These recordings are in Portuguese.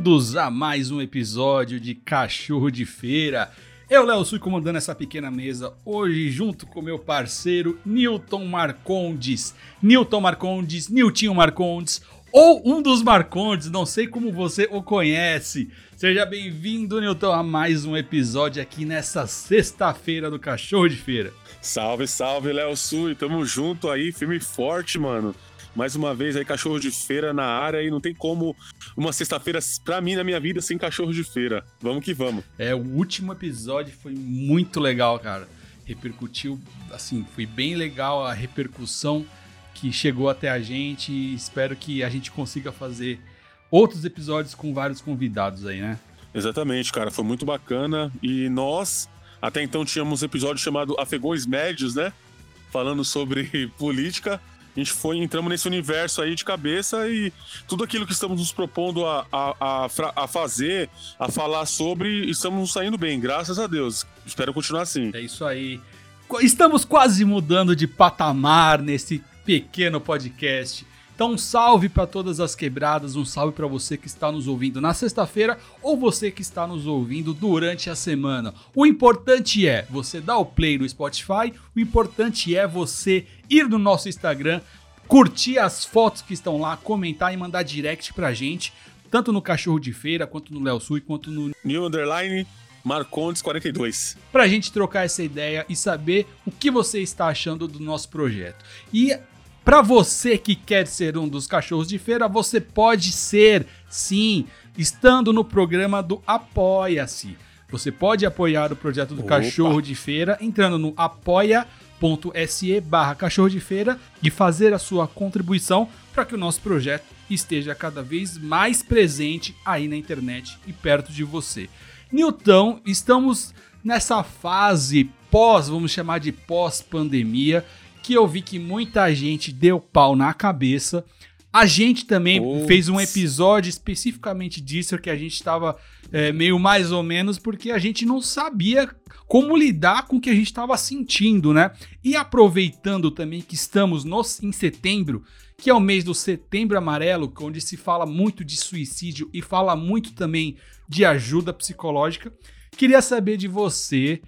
bem-vindos a mais um episódio de Cachorro de Feira. Eu, Léo, Sui, comandando essa pequena mesa hoje, junto com meu parceiro Newton Marcondes. Newton Marcondes, Niltinho Marcondes, ou um dos Marcondes, não sei como você o conhece. Seja bem-vindo, Newton, a mais um episódio aqui nessa sexta-feira do Cachorro de Feira. Salve, salve, Léo Sui, tamo junto aí, firme e forte, mano. Mais uma vez aí, cachorro de feira na área e não tem como uma sexta-feira, pra mim, na minha vida, sem cachorro de feira. Vamos que vamos. É, o último episódio foi muito legal, cara. Repercutiu, assim, foi bem legal a repercussão que chegou até a gente e espero que a gente consiga fazer outros episódios com vários convidados aí, né? Exatamente, cara, foi muito bacana e nós até então tínhamos um episódio chamado Afegões Médios, né? Falando sobre política a gente foi, entramos nesse universo aí de cabeça e tudo aquilo que estamos nos propondo a, a, a, a fazer, a falar sobre, estamos saindo bem, graças a Deus. Espero continuar assim. É isso aí. Estamos quase mudando de patamar nesse pequeno podcast. Então, um salve para todas as quebradas, um salve para você que está nos ouvindo na sexta-feira ou você que está nos ouvindo durante a semana. O importante é você dar o play no Spotify, o importante é você ir no nosso Instagram, curtir as fotos que estão lá, comentar e mandar direct pra gente, tanto no Cachorro de Feira, quanto no Léo Sui, quanto no New Underline Marcondes 42. Pra gente trocar essa ideia e saber o que você está achando do nosso projeto. E para você que quer ser um dos cachorros de feira, você pode ser, sim, estando no programa do Apoia-se. Você pode apoiar o projeto do Opa. Cachorro de Feira entrando no apoia.se barra cachorro de feira e fazer a sua contribuição para que o nosso projeto esteja cada vez mais presente aí na internet e perto de você. Newton, estamos nessa fase pós, vamos chamar de pós-pandemia, que eu vi que muita gente deu pau na cabeça. A gente também fez um episódio especificamente disso, que a gente estava é, meio mais ou menos, porque a gente não sabia como lidar com o que a gente estava sentindo, né? E aproveitando também que estamos no, em setembro, que é o mês do setembro amarelo, onde se fala muito de suicídio e fala muito também de ajuda psicológica, queria saber de você.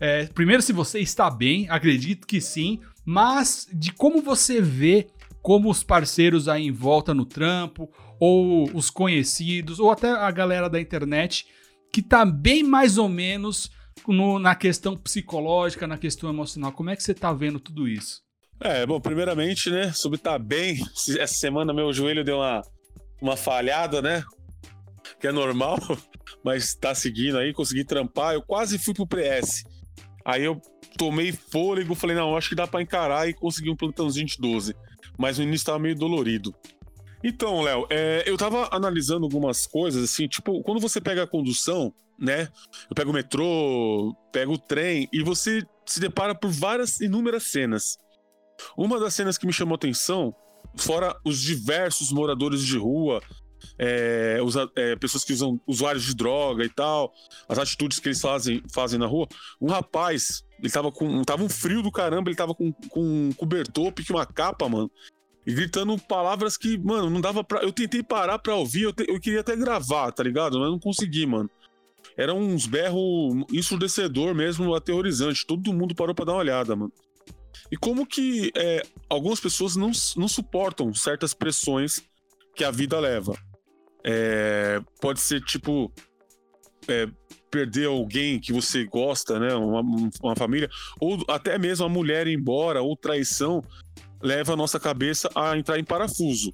É, primeiro, se você está bem, acredito que sim mas de como você vê como os parceiros aí em volta no trampo, ou os conhecidos, ou até a galera da internet, que tá bem mais ou menos no, na questão psicológica, na questão emocional. Como é que você tá vendo tudo isso? É, bom, primeiramente, né, sobre tá bem, essa semana meu joelho deu uma, uma falhada, né, que é normal, mas tá seguindo aí, consegui trampar, eu quase fui pro PS. Aí eu tomei fôlego, falei, não, acho que dá para encarar e consegui um plantãozinho de 12. Mas o início tava meio dolorido. Então, Léo, é, eu tava analisando algumas coisas, assim, tipo, quando você pega a condução, né? Eu pego o metrô, pego o trem, e você se depara por várias, inúmeras cenas. Uma das cenas que me chamou atenção, fora os diversos moradores de rua, é, usa, é, pessoas que usam usuários de droga e tal, as atitudes que eles fazem, fazem na rua. Um rapaz, ele tava com. Tava um frio do caramba, ele tava com, com um cobertor, pique uma capa, mano. E gritando palavras que, mano, não dava pra. Eu tentei parar pra ouvir, eu, te, eu queria até gravar, tá ligado? Mas não consegui, mano. Eram uns berros ensurdecedor mesmo, aterrorizante. Todo mundo parou pra dar uma olhada, mano. E como que é, algumas pessoas não, não suportam certas pressões que a vida leva. É, pode ser tipo é, perder alguém que você gosta, né? Uma, uma, família, ou até mesmo a mulher ir embora, ou traição, leva a nossa cabeça a entrar em parafuso.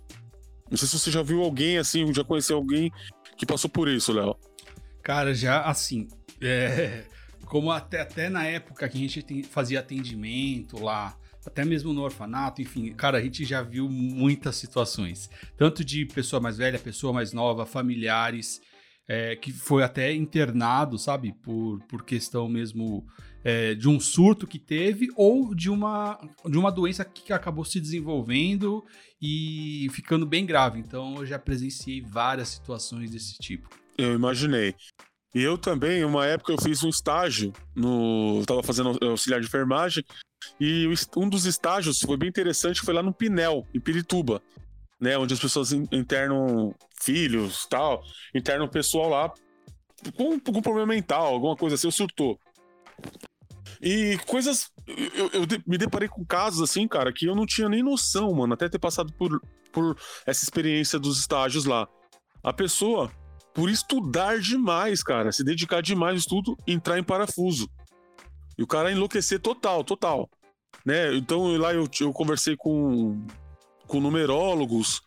Não sei se você já viu alguém assim, já conheceu alguém que passou por isso, Léo. Cara, já assim, é, como até, até na época que a gente fazia atendimento lá até mesmo no orfanato, enfim, cara, a gente já viu muitas situações, tanto de pessoa mais velha, pessoa mais nova, familiares, é, que foi até internado, sabe, por, por questão mesmo é, de um surto que teve ou de uma, de uma doença que acabou se desenvolvendo e ficando bem grave. Então eu já presenciei várias situações desse tipo. Eu imaginei. E eu também, uma época, eu fiz um estágio no. Estava fazendo auxiliar de enfermagem, e um dos estágios foi bem interessante, foi lá no Pinel, em Pirituba. né? Onde as pessoas internam filhos tal, internam pessoal lá com, com problema mental, alguma coisa assim, surtou. E coisas. Eu, eu, me deparei com casos assim, cara, que eu não tinha nem noção, mano, até ter passado por, por essa experiência dos estágios lá. A pessoa, por estudar demais, cara, se dedicar demais ao estudo, entrar em parafuso. E o cara enlouquecer total, total. Né? Então lá eu, eu conversei com, com numerólogos,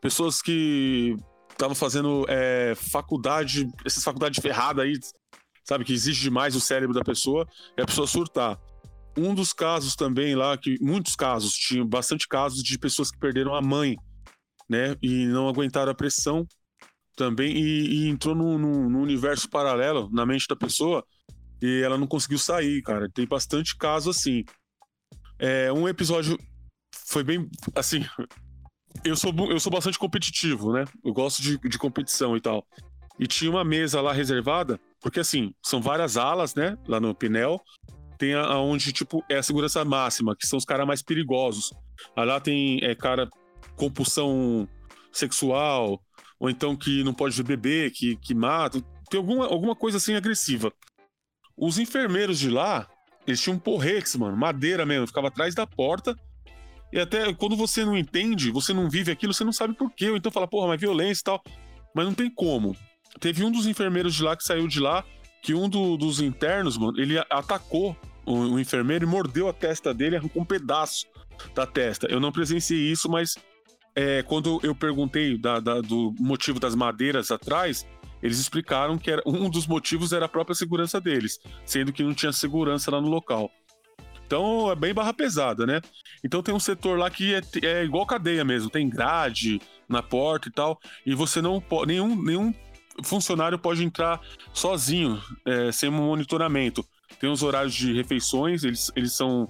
pessoas que estavam fazendo é, faculdade, essas faculdades ferradas aí, sabe, que exige demais o cérebro da pessoa, e a pessoa surtar. Um dos casos também lá, que muitos casos, tinha bastante casos de pessoas que perderam a mãe, né, e não aguentaram a pressão também, e, e entrou num, num, universo paralelo na mente da pessoa, e ela não conseguiu sair, cara. Tem bastante caso assim. É, um episódio foi bem, assim, eu sou, eu sou bastante competitivo, né? Eu gosto de, de competição e tal. E tinha uma mesa lá reservada porque, assim, são várias alas, né? Lá no Pinel. Tem aonde, tipo, é a segurança máxima, que são os caras mais perigosos. Aí lá tem é, cara compulsão sexual, ou então que não pode bebê, que, que mata. Tem alguma, alguma coisa assim agressiva. Os enfermeiros de lá, eles tinham porrex, mano, madeira mesmo, ficava atrás da porta. E até quando você não entende, você não vive aquilo, você não sabe por quê. Ou então fala, porra, mas violência e tal. Mas não tem como. Teve um dos enfermeiros de lá que saiu de lá, que um do, dos internos, mano, ele atacou o, o, enfermeiro e mordeu a testa dele, arrancou um pedaço da testa. Eu não presenciei isso, mas é, quando eu perguntei da, da, do motivo das madeiras atrás, eles explicaram que era, um dos motivos era a própria segurança deles, sendo que não tinha segurança lá no local. Então é bem barra pesada, né? Então tem um setor lá que é, é igual cadeia mesmo, tem grade na porta e tal, e você não pode. Nenhum, nenhum funcionário pode entrar sozinho, é, sem um monitoramento. Tem os horários de refeições, eles, eles são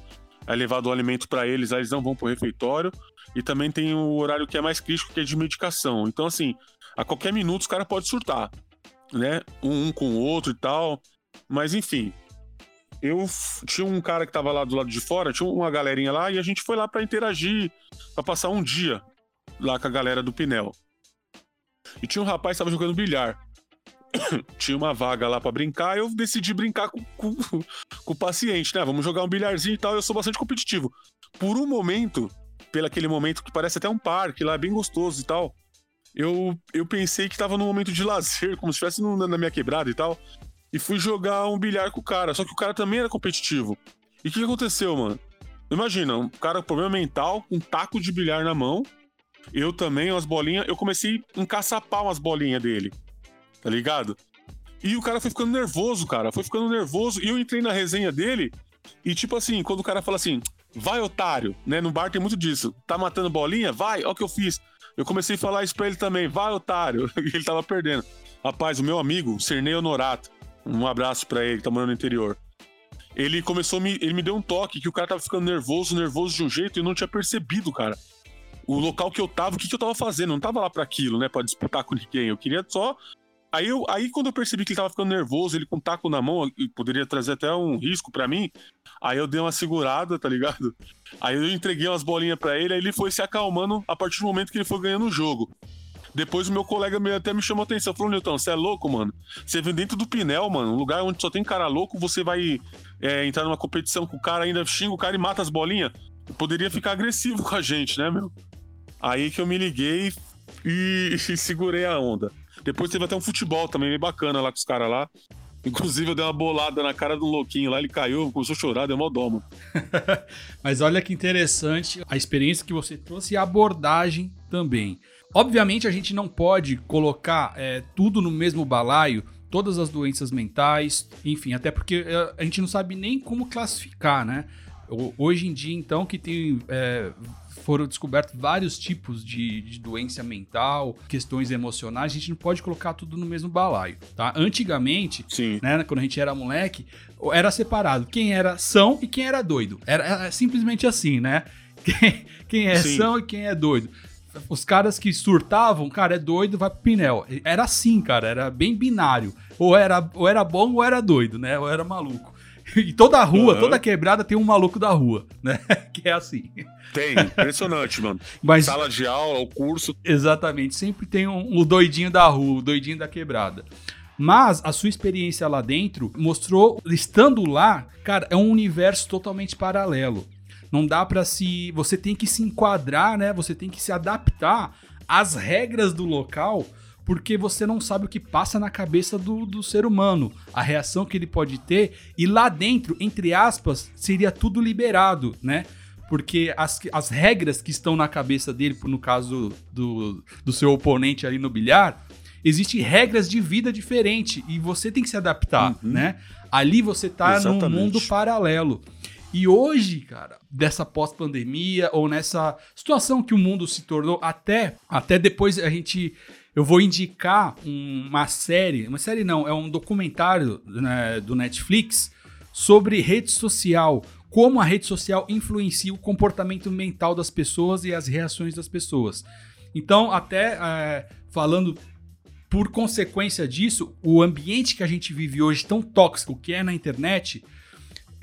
é levado o alimento para eles, aí eles não vão pro refeitório. E também tem o horário que é mais crítico, que é de medicação. Então, assim, a qualquer minuto os caras podem surtar, né? Um, com o outro e tal. Mas, enfim. Eu tinha um cara que tava lá do lado de fora, tinha uma galerinha lá, e a gente foi lá para interagir, para passar um dia lá com a galera do Pinel. E tinha um rapaz que tava jogando bilhar. tinha uma vaga lá para brincar, eu decidi brincar com, com, com, o paciente, né? Vamos jogar um bilharzinho e tal. Eu sou bastante competitivo. Por um momento, pelo aquele momento que parece até um parque lá, bem gostoso e tal, eu, eu pensei que tava num momento de lazer, como se estivesse na minha quebrada e tal. E fui jogar um bilhar com o cara. Só que o cara também era competitivo. E o que, que aconteceu, mano? Imagina, um cara com problema mental, um taco de bilhar na mão eu também, umas bolinhas, eu comecei a encaçapar umas bolinhas dele. Tá ligado? E o cara foi ficando nervoso, cara. Foi ficando nervoso. E eu entrei na resenha dele. E tipo assim, quando o cara fala assim, vai otário, né? No bar tem muito disso. Tá matando bolinha? Vai, olha o que eu fiz. Eu comecei a falar isso pra ele também, vai otário. Ele tava perdendo. Rapaz, o meu amigo, Cernei Honorato, um abraço pra ele, tá morando no interior. Ele começou me. Ele me deu um toque que o cara tava ficando nervoso, nervoso de um jeito e eu não tinha percebido, cara o local que eu tava, o que, que eu tava fazendo. Eu não tava lá para aquilo, né? Pra disputar com ninguém. Eu queria só. Aí, eu, aí quando eu percebi que ele tava ficando nervoso, ele com um taco na mão, e poderia trazer até um risco para mim, aí eu dei uma segurada, tá ligado? Aí eu entreguei umas bolinhas para ele, aí ele foi se acalmando a partir do momento que ele foi ganhando o jogo. Depois o meu colega até me chamou a atenção, falou, Newton, você é louco, mano? Você vem dentro do Pinel, mano, um lugar onde só tem cara louco, você vai é, entrar numa competição com o cara, ainda xinga o cara e mata as bolinhas? Poderia ficar agressivo com a gente, né, meu? Aí que eu me liguei e, e segurei a onda. Depois teve até um futebol também bem bacana lá com os caras lá. Inclusive, eu dei uma bolada na cara do louquinho lá, ele caiu, começou a chorar, deu mó domo. Mas olha que interessante a experiência que você trouxe e a abordagem também. Obviamente, a gente não pode colocar é, tudo no mesmo balaio, todas as doenças mentais, enfim, até porque é, a gente não sabe nem como classificar, né? Hoje em dia, então, que tem é, foram descobertos vários tipos de, de, doença mental, questões emocionais, a gente não pode colocar tudo no mesmo balaio, tá? Antigamente, Sim. né, quando a gente era moleque, era separado quem era são e quem era doido. Era, era simplesmente assim, né? Quem, quem é Sim. são e quem é doido. Os caras que surtavam, cara, é doido, vai pro Pinel. Era assim, cara, era bem binário. Ou era, ou era bom ou era doido, né? Ou era maluco. E toda a rua, uhum. toda quebrada tem um maluco da rua, né? que é assim. Tem, impressionante, mano. Mas, Sala de aula, o curso. Exatamente, sempre tem um, o doidinho da rua, o doidinho da quebrada. Mas a sua experiência lá dentro mostrou, estando lá, cara, é um universo totalmente paralelo. Não dá para se. Você tem que se enquadrar, né? Você tem que se adaptar às regras do local, porque você não sabe o que passa na cabeça do, do ser humano, a reação que ele pode ter. E lá dentro, entre aspas, seria tudo liberado, né? porque as, as regras que estão na cabeça dele, no caso do, do seu oponente ali no bilhar, existem regras de vida diferente e você tem que se adaptar, uhum. né? Ali você tá Exatamente. num mundo paralelo. E hoje, cara, dessa pós-pandemia ou nessa situação que o mundo se tornou, até, até depois a gente. Eu vou indicar uma série, uma série não, é um documentário né, do Netflix sobre rede social, como a rede social influencia o comportamento mental das pessoas e as reações das pessoas. Então, até é, falando por consequência disso, o ambiente que a gente vive hoje tão tóxico que é na internet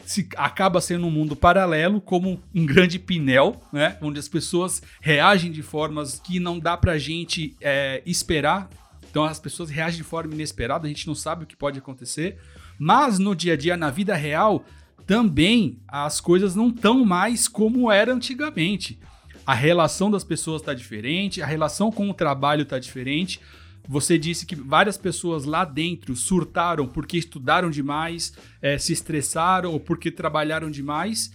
se, acaba sendo um mundo paralelo, como um grande pinel, né? Onde as pessoas reagem de formas que não dá pra gente é, esperar. Então as pessoas reagem de forma inesperada, a gente não sabe o que pode acontecer. Mas no dia a dia, na vida real, também as coisas não estão mais como era antigamente. A relação das pessoas está diferente, a relação com o trabalho está diferente. Você disse que várias pessoas lá dentro surtaram porque estudaram demais, é, se estressaram ou porque trabalharam demais.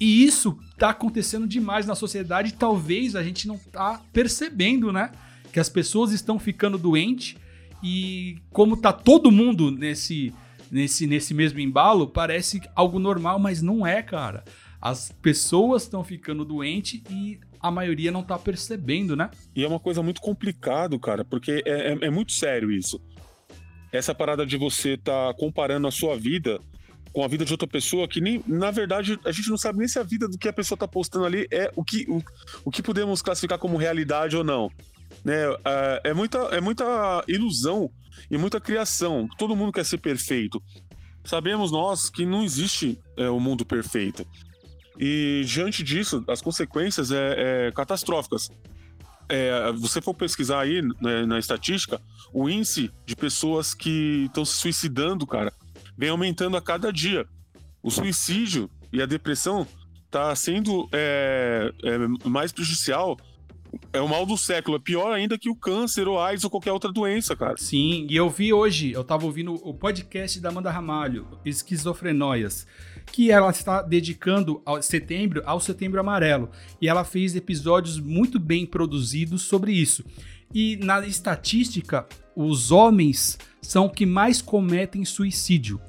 E isso está acontecendo demais na sociedade. Talvez a gente não está percebendo, né? Que as pessoas estão ficando doentes e como tá todo mundo nesse, nesse, nesse mesmo embalo, parece algo normal, mas não é, cara. As pessoas estão ficando doentes e a maioria não tá percebendo, né? E é uma coisa muito complicado, cara, porque é, é, é muito sério isso. Essa parada de você tá comparando a sua vida com a vida de outra pessoa que nem, na verdade, a gente não sabe nem se a vida do que a pessoa tá postando ali é o que, o, o que podemos classificar como realidade ou não. Né? É, é, muita, é muita ilusão e muita criação. Todo mundo quer ser perfeito. Sabemos nós que não existe é, o mundo perfeito. E diante disso, as consequências é, é catastróficas. É, você for pesquisar aí né, na estatística, o índice de pessoas que estão se suicidando, cara, vem aumentando a cada dia. O suicídio e a depressão tá sendo é, é, mais prejudicial. É o mal do século. É pior ainda que o câncer, ou AIDS ou qualquer outra doença, cara. Sim, e eu vi hoje, eu tava ouvindo o podcast da Amanda Ramalho, Esquizofrenóias que ela está dedicando ao setembro ao Setembro Amarelo. E ela fez episódios muito bem produzidos sobre isso. E na estatística, os homens são que mais cometem suicídio.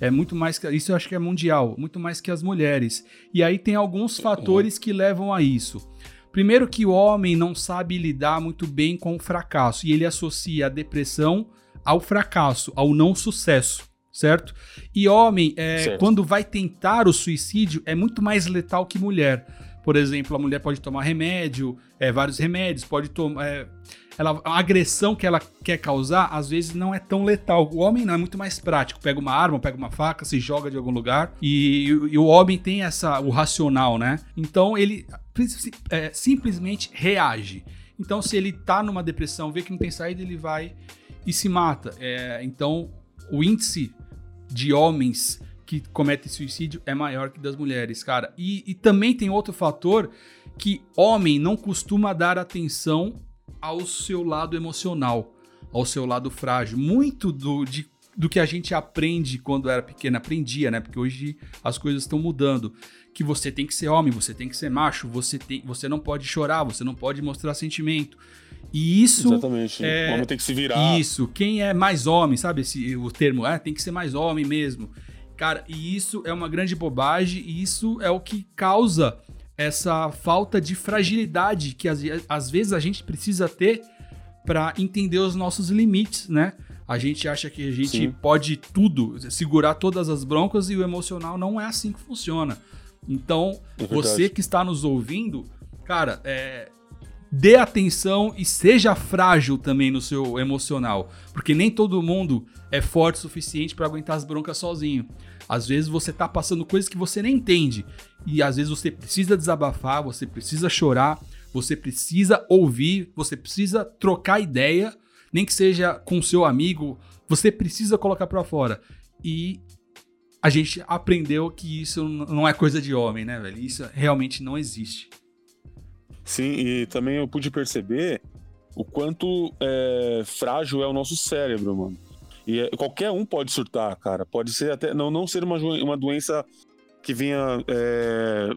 É muito mais que isso eu acho que é mundial, muito mais que as mulheres. E aí tem alguns fatores que levam a isso. Primeiro que o homem não sabe lidar muito bem com o fracasso e ele associa a depressão ao fracasso, ao não sucesso certo? E homem, é, quando vai tentar o suicídio, é muito mais letal que mulher. Por exemplo, a mulher pode tomar remédio, é, vários remédios, pode tomar. É, ela, a agressão que ela quer causar, às vezes, não é tão letal. O homem não é muito mais prático. Pega uma arma, pega uma faca, se joga de algum lugar. E, e o homem tem essa, o racional, né? Então ele é, simplesmente reage. Então, se ele tá numa depressão, vê que não tem saída, ele vai e se mata. É, então, o índice de homens que cometem suicídio é maior que das mulheres, cara. E, e também tem outro fator que homem não costuma dar atenção ao seu lado emocional, ao seu lado frágil. Muito do, de, do que a gente aprende quando era pequeno, aprendia, né? Porque hoje as coisas estão mudando. Que você tem que ser homem, você tem que ser macho, você, tem, você não pode chorar, você não pode mostrar sentimento. E isso. Exatamente. É, o homem tem que se virar. Isso. Quem é mais homem, sabe esse, o termo? É, tem que ser mais homem mesmo. Cara, e isso é uma grande bobagem, e isso é o que causa essa falta de fragilidade que às, às vezes a gente precisa ter para entender os nossos limites, né? A gente acha que a gente Sim. pode tudo, segurar todas as broncas e o emocional não é assim que funciona. Então, é você que está nos ouvindo, cara, é, dê atenção e seja frágil também no seu emocional, porque nem todo mundo é forte o suficiente para aguentar as broncas sozinho. Às vezes você tá passando coisas que você nem entende e às vezes você precisa desabafar, você precisa chorar, você precisa ouvir, você precisa trocar ideia, nem que seja com seu amigo, você precisa colocar para fora. E a gente aprendeu que isso não é coisa de homem, né, velho? Isso realmente não existe. Sim, e também eu pude perceber o quanto é, frágil é o nosso cérebro, mano. E é, qualquer um pode surtar, cara. Pode ser até. Não, não ser uma, uma doença que venha é,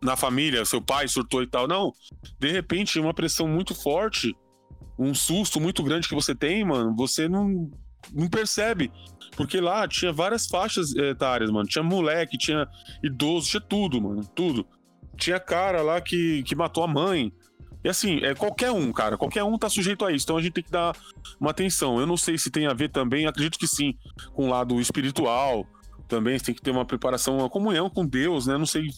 na família, seu pai surtou e tal. Não. De repente, uma pressão muito forte, um susto muito grande que você tem, mano, você não, não percebe. Porque lá tinha várias faixas etárias, mano. Tinha moleque, tinha idoso, tinha tudo, mano. Tudo. Tinha cara lá que, que matou a mãe. E assim, é qualquer um, cara. Qualquer um tá sujeito a isso. Então a gente tem que dar uma atenção. Eu não sei se tem a ver também, acredito que sim, com o lado espiritual. Também tem que ter uma preparação, uma comunhão com Deus, né? Não sei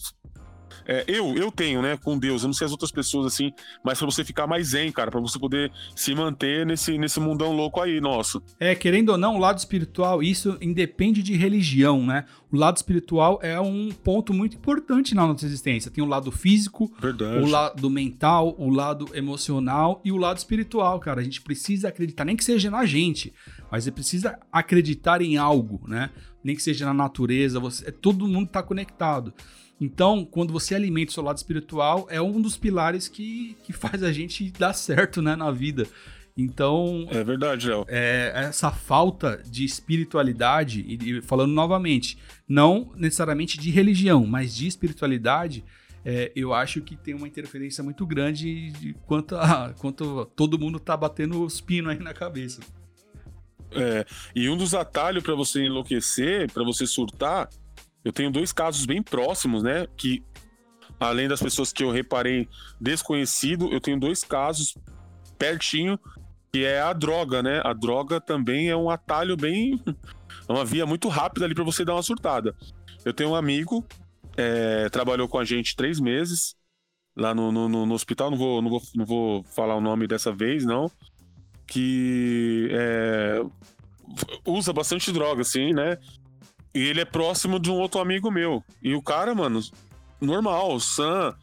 é, eu, eu tenho, né, com Deus, eu não sei as outras pessoas assim, mas para você ficar mais zen, cara, para você poder se manter nesse, nesse mundão louco aí, nosso. É, querendo ou não, o lado espiritual, isso independe de religião, né? O lado espiritual é um ponto muito importante na nossa existência. Tem o lado físico, Verdade. o lado mental, o lado emocional e o lado espiritual, cara. A gente precisa acreditar, nem que seja na gente, mas você precisa acreditar em algo, né? Nem que seja na natureza, você, todo mundo está conectado. Então, quando você alimenta o seu lado espiritual, é um dos pilares que, que faz a gente dar certo né, na vida. Então. É verdade, Léo. É, essa falta de espiritualidade, e, e, falando novamente, não necessariamente de religião, mas de espiritualidade, é, eu acho que tem uma interferência muito grande de quanto, a, quanto todo mundo tá batendo os pinos aí na cabeça. É, e um dos atalhos para você enlouquecer, para você surtar, eu tenho dois casos bem próximos, né? Que além das pessoas que eu reparei desconhecido, eu tenho dois casos pertinho que é a droga, né? A droga também é um atalho bem. É uma via muito rápida ali para você dar uma surtada. Eu tenho um amigo, é, trabalhou com a gente três meses lá no, no, no, hospital, não vou, não, vou, não vou falar o nome dessa vez, não. Que é, usa bastante droga, assim, né? E ele é próximo de um outro amigo meu. E o cara, mano, normal, san,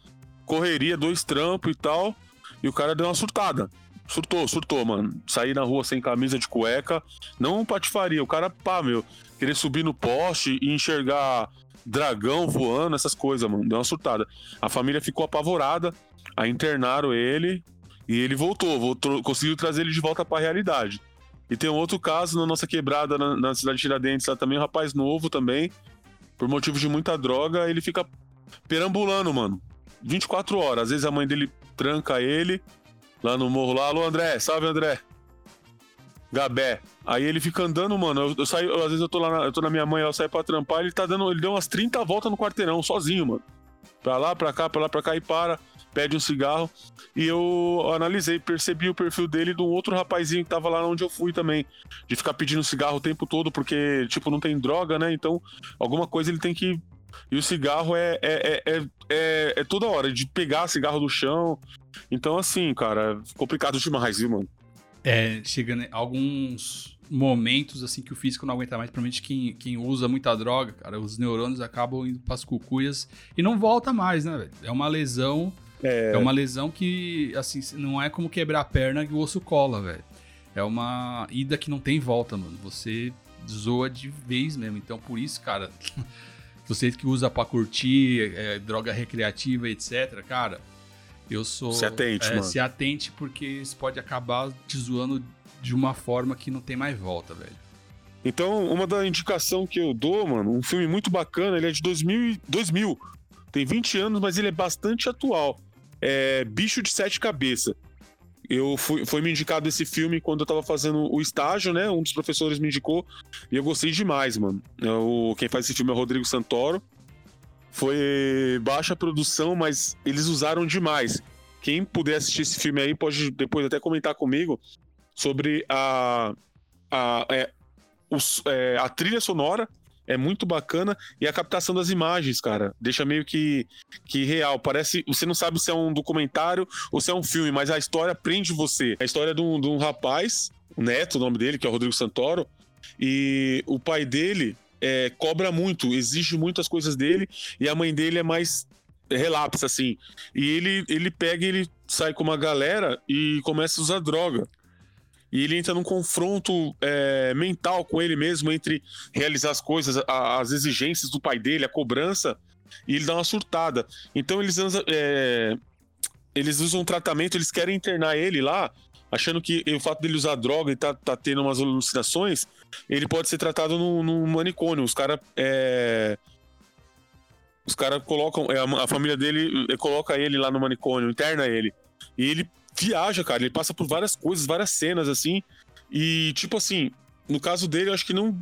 correria, dois trampos e tal. E o cara deu uma surtada. Surtou, surtou, mano. Sair na rua sem camisa de cueca. Não patifaria. O cara, pá, meu, querer subir no poste e enxergar dragão voando, essas coisas, mano. Deu uma surtada. A família ficou apavorada. Aí internaram ele. E ele voltou, voltou conseguiu trazer ele de volta pra realidade. E tem um outro caso na nossa quebrada na, na cidade de Tiradentes, lá também, um rapaz novo também, por motivo de muita droga, ele fica perambulando, mano. 24 horas. Às vezes a mãe dele tranca ele lá no morro lá. Alô, André, salve, André. Gabé. Aí ele fica andando, mano. Eu, eu saio, eu, às vezes eu tô lá, na, eu tô na minha mãe, ela sai pra trampar, ele tá dando, ele deu umas 30 voltas no quarteirão, sozinho, mano. Pra lá, pra cá, pra lá, pra cá e para pede um cigarro. E eu analisei, percebi o perfil dele de um outro rapazinho que tava lá onde eu fui também. De ficar pedindo cigarro o tempo todo, porque, tipo, não tem droga, né? Então, alguma coisa ele tem que. E o cigarro é, é, é, é, é toda hora, de pegar cigarro do chão. Então, assim, cara, complicado demais, viu, mano? É, chegando alguns momentos assim que o físico não aguenta mais, principalmente quem, quem usa muita droga, cara, os neurônios acabam indo para as cucuias e não volta mais, né, velho? É uma lesão é... é uma lesão que, assim, não é como quebrar a perna e o osso cola, velho. É uma ida que não tem volta, mano. Você zoa de vez mesmo. Então, por isso, cara, você que usa pra curtir, é, droga recreativa, etc., cara, eu sou. Se atente, é, mano. Se atente, porque isso pode acabar te zoando de uma forma que não tem mais volta, velho. Então, uma da indicação que eu dou, mano, um filme muito bacana, ele é de 2000, 2000 tem 20 anos, mas ele é bastante atual é Bicho de Sete Cabeças. Eu fui, foi me indicado esse filme quando eu tava fazendo o estágio, né? Um dos professores me indicou e eu gostei demais, mano. É o, quem faz esse filme é o Rodrigo Santoro. Foi baixa produção, mas eles usaram demais. Quem puder assistir esse filme aí pode depois até comentar comigo sobre a, a, é, os, é, a trilha sonora é muito bacana. E a captação das imagens, cara, deixa meio que, que real. Parece. Você não sabe se é um documentário ou se é um filme, mas a história prende você. A história de um, de um rapaz, o Neto, o nome dele, que é o Rodrigo Santoro, e o pai dele é, cobra muito, exige muitas coisas dele, e a mãe dele é mais relapsa, assim. E ele, ele pega ele sai com uma galera e começa a usar droga. E ele entra num confronto é, mental com ele mesmo entre realizar as coisas, a, as exigências do pai dele, a cobrança, e ele dá uma surtada. Então eles, é, eles usam um tratamento, eles querem internar ele lá, achando que o fato dele usar droga e tá, tá tendo umas alucinações, ele pode ser tratado no, manicômio. Os caras. É, os caras colocam. É, a, a família dele é, coloca ele lá no manicômio, interna ele. E ele viaja, cara. Ele passa por várias coisas, várias cenas, assim. E, tipo assim, no caso dele, eu acho que não.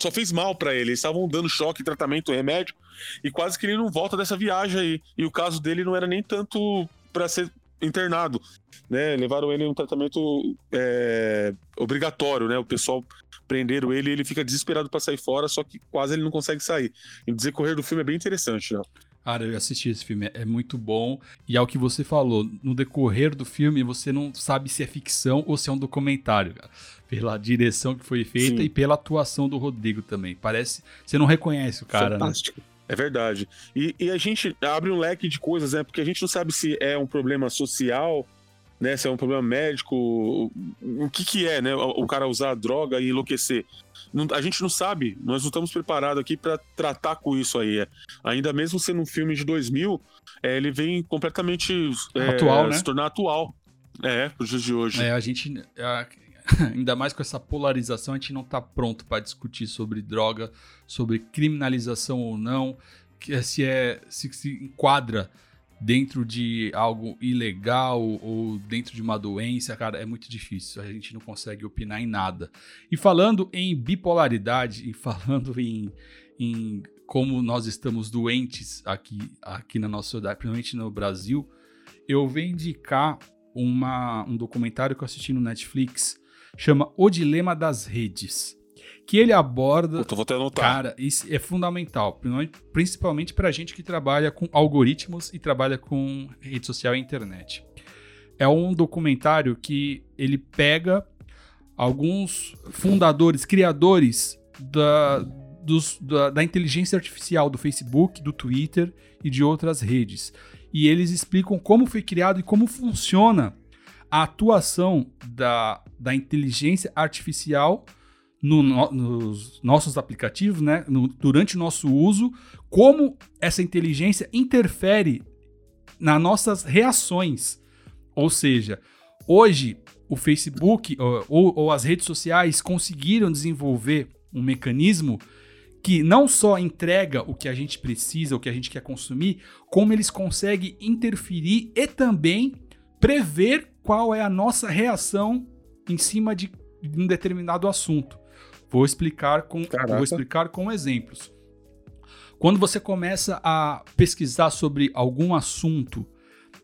Só fez mal para ele. Eles estavam dando choque, tratamento, remédio. E quase que ele não volta dessa viagem aí. E o caso dele não era nem tanto para ser internado, né? Levaram ele um tratamento é, obrigatório, né? O pessoal prenderam ele ele fica desesperado para sair fora, só que quase ele não consegue sair. E o decorrer do filme é bem interessante, né? Cara, eu assisti esse filme, é muito bom. E é o que você falou, no decorrer do filme você não sabe se é ficção ou se é um documentário, cara. Pela direção que foi feita Sim. e pela atuação do Rodrigo também. Parece. Você não reconhece o cara, né? Fantástico. né? É verdade. E, e, a gente abre um leque de coisas, né? Porque a gente não sabe se é um problema social, né? Se é um problema médico, o, o que que é, né? O, o cara usar droga e enlouquecer. Não, a gente não sabe, nós não estamos preparados aqui para tratar com isso aí. É. Ainda mesmo sendo um filme de 2000, é, ele vem completamente é, atual, né? se tornar atual. É, os dias de hoje. É, a gente. A, ainda mais com essa polarização, a gente não está pronto para discutir sobre droga, sobre criminalização ou não, que se é se, se enquadra dentro de algo ilegal ou dentro de uma doença, cara, é muito difícil. A gente não consegue opinar em nada. E falando em bipolaridade e falando em, em como nós estamos doentes aqui, aqui na nossa sociedade, principalmente no Brasil, eu venho indicar uma, um documentário que eu assisti no Netflix, chama O Dilema das Redes que ele aborda. Puta, vou até anotar. Cara, isso é fundamental, principalmente para gente que trabalha com algoritmos e trabalha com rede social e internet. É um documentário que ele pega alguns fundadores, criadores da, dos, da, da inteligência artificial do Facebook, do Twitter e de outras redes. E eles explicam como foi criado e como funciona a atuação da, da inteligência artificial no, no, nos nossos aplicativos, né, no, durante o nosso uso, como essa inteligência interfere nas nossas reações. Ou seja, hoje o Facebook ou, ou, ou as redes sociais conseguiram desenvolver um mecanismo que não só entrega o que a gente precisa, o que a gente quer consumir, como eles conseguem interferir e também prever qual é a nossa reação em cima de um determinado assunto. Vou explicar com, vou explicar com exemplos. Quando você começa a pesquisar sobre algum assunto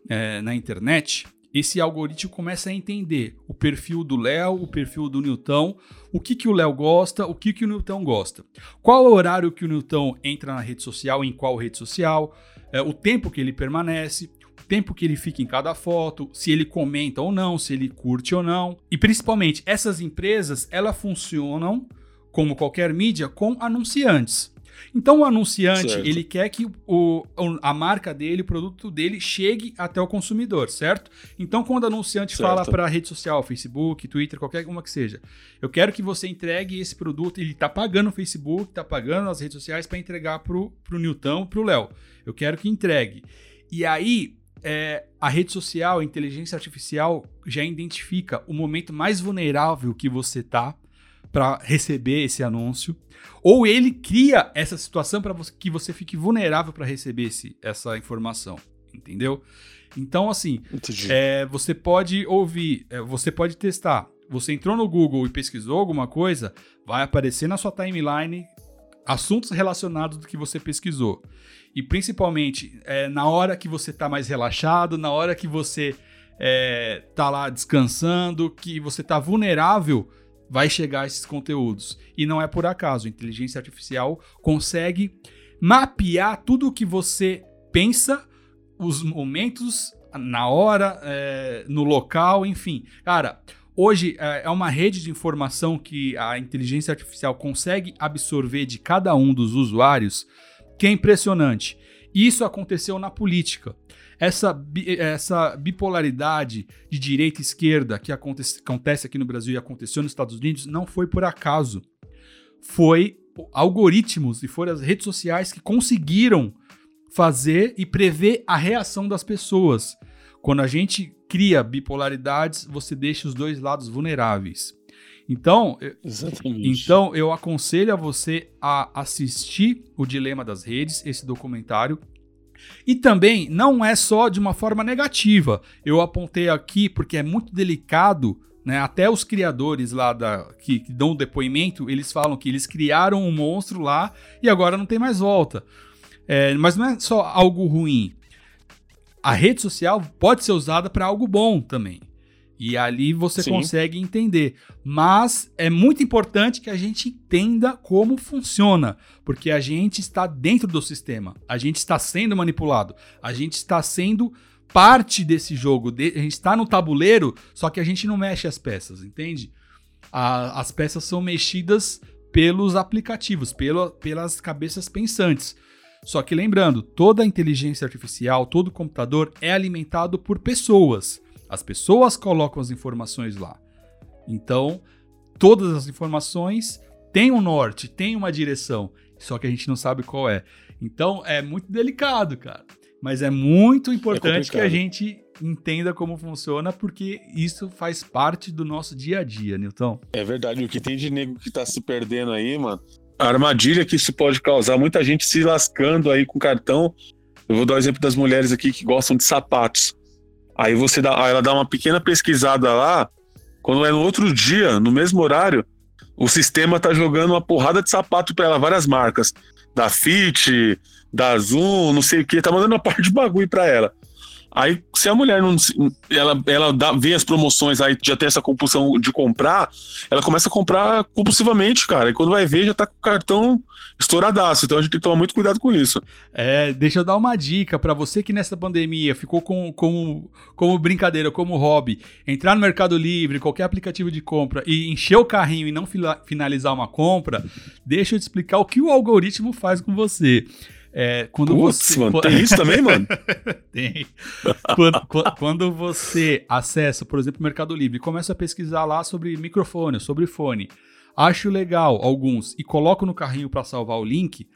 é, na internet, esse algoritmo começa a entender o perfil do Léo, o perfil do Newton, o que, que o Léo gosta, o que, que o Newton gosta. Qual é o horário que o Newton entra na rede social, em qual rede social, é, o tempo que ele permanece, tempo que ele fica em cada foto, se ele comenta ou não, se ele curte ou não. E principalmente, essas empresas, elas funcionam como qualquer mídia com anunciantes. Então o anunciante, certo. ele quer que o, a marca dele, o produto dele chegue até o consumidor, certo? Então quando o anunciante certo. fala para a rede social, Facebook, Twitter, qualquer uma que seja, eu quero que você entregue esse produto, ele está pagando o Facebook, está pagando as redes sociais para entregar pro pro Newton, pro Léo. Eu quero que entregue. E aí é, a rede social, a inteligência artificial já identifica o momento mais vulnerável que você tá para receber esse anúncio, ou ele cria essa situação para que você fique vulnerável para receber esse, essa informação, entendeu? Então, assim, é, você pode ouvir, é, você pode testar. Você entrou no Google e pesquisou alguma coisa, vai aparecer na sua timeline assuntos relacionados do que você pesquisou. E principalmente é, na hora que você está mais relaxado, na hora que você está é, lá descansando, que você está vulnerável vai chegar esses conteúdos. E não é por acaso. A inteligência artificial consegue mapear tudo o que você pensa, os momentos, na hora, é, no local, enfim. Cara, hoje é, é uma rede de informação que a inteligência artificial consegue absorver de cada um dos usuários que é impressionante. Isso aconteceu na política. Essa, essa bipolaridade de direita e esquerda que acontece, acontece aqui no Brasil e aconteceu nos Estados Unidos não foi por acaso. Foi algoritmos e foram as redes sociais que conseguiram fazer e prever a reação das pessoas. Quando a gente cria bipolaridades, você deixa os dois lados vulneráveis. Então, Exatamente. então eu aconselho a você a assistir o Dilema das Redes, esse documentário. E também não é só de uma forma negativa. Eu apontei aqui porque é muito delicado, né? Até os criadores lá da que, que dão o depoimento, eles falam que eles criaram um monstro lá e agora não tem mais volta. É, mas não é só algo ruim. A rede social pode ser usada para algo bom também. E ali você Sim. consegue entender. Mas é muito importante que a gente entenda como funciona, porque a gente está dentro do sistema, a gente está sendo manipulado, a gente está sendo parte desse jogo, a gente está no tabuleiro, só que a gente não mexe as peças, entende? A, as peças são mexidas pelos aplicativos, pelo, pelas cabeças pensantes. Só que lembrando, toda inteligência artificial, todo computador é alimentado por pessoas. As pessoas colocam as informações lá. Então, todas as informações têm um norte, têm uma direção, só que a gente não sabe qual é. Então, é muito delicado, cara. Mas é muito importante é que a gente entenda como funciona, porque isso faz parte do nosso dia a dia, Newton. É verdade. O que tem de nego que tá se perdendo aí, mano, a armadilha que isso pode causar, muita gente se lascando aí com cartão. Eu vou dar o exemplo das mulheres aqui que gostam de sapatos. Aí você dá, ela dá uma pequena pesquisada lá, quando é no outro dia, no mesmo horário, o sistema tá jogando uma porrada de sapato para ela, várias marcas, da Fit, da Zoom, não sei o que, tá mandando uma parte de bagulho para ela. Aí, se a mulher não. Ela, ela dá, vê as promoções, aí já tem essa compulsão de comprar, ela começa a comprar compulsivamente, cara. E quando vai ver, já tá com o cartão estouradaço. Então a gente tem que tomar muito cuidado com isso. É, deixa eu dar uma dica para você que nessa pandemia ficou com, com, como brincadeira, como hobby, entrar no Mercado Livre, qualquer aplicativo de compra e encher o carrinho e não finalizar uma compra, deixa eu te explicar o que o algoritmo faz com você. É, quando Putz, você... mano, tem isso também, mano? tem. Quando, quando, você acessa, por exemplo, o Mercado Livre e começa a pesquisar lá sobre microfone, sobre fone, acho legal alguns e coloco no carrinho para salvar o link,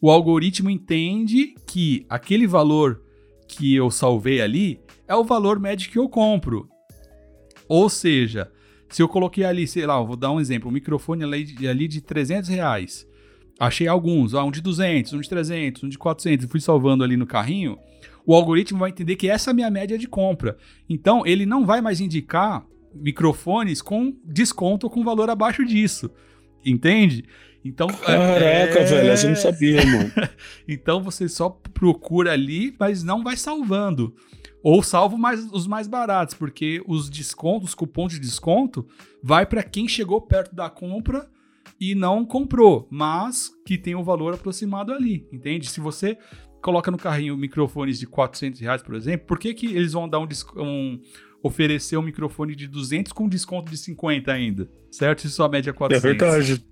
o algoritmo entende que aquele valor que eu salvei ali é o valor médio que eu compro. Ou seja, se eu coloquei ali, sei lá, vou dar um exemplo, um microfone ali, ali de 300 reais Achei alguns, ah, um de 200, um de 300, um de 400, e fui salvando ali no carrinho. O algoritmo vai entender que essa é a minha média de compra. Então, ele não vai mais indicar microfones com desconto ou com valor abaixo disso. Entende? Então, Caraca, é... velho, essa eu não sabia, mano. então você só procura ali, mas não vai salvando. Ou salvo mais, os mais baratos, porque os descontos, os cupons de desconto, vai para quem chegou perto da compra e não comprou, mas que tem um valor aproximado ali, entende? Se você coloca no carrinho microfones de 400 reais, por exemplo, por que, que eles vão dar um, um oferecer um microfone de 200 com desconto de 50 ainda, certo? Se sua média é 400. É verdade.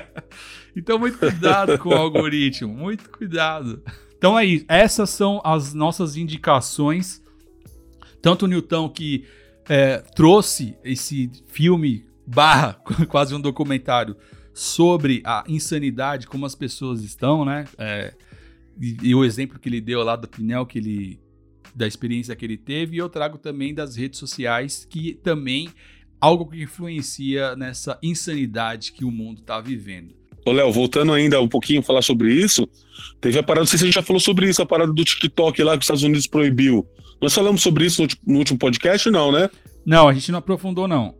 então, muito cuidado com o algoritmo, muito cuidado. Então é isso, essas são as nossas indicações. Tanto o Newton que é, trouxe esse filme barra quase um documentário sobre a insanidade, como as pessoas estão, né? É, e, e, o exemplo que ele deu lá do Pinel, que ele da experiência que ele teve, e eu trago também das redes sociais, que também algo que influencia nessa insanidade que o mundo está vivendo. Ô, Léo, voltando ainda um pouquinho falar sobre isso, teve a parada, não sei se a gente já falou sobre isso, a parada do TikTok lá que os Estados Unidos proibiu. Nós falamos sobre isso no, no último podcast, não, né? Não, a gente não aprofundou, não.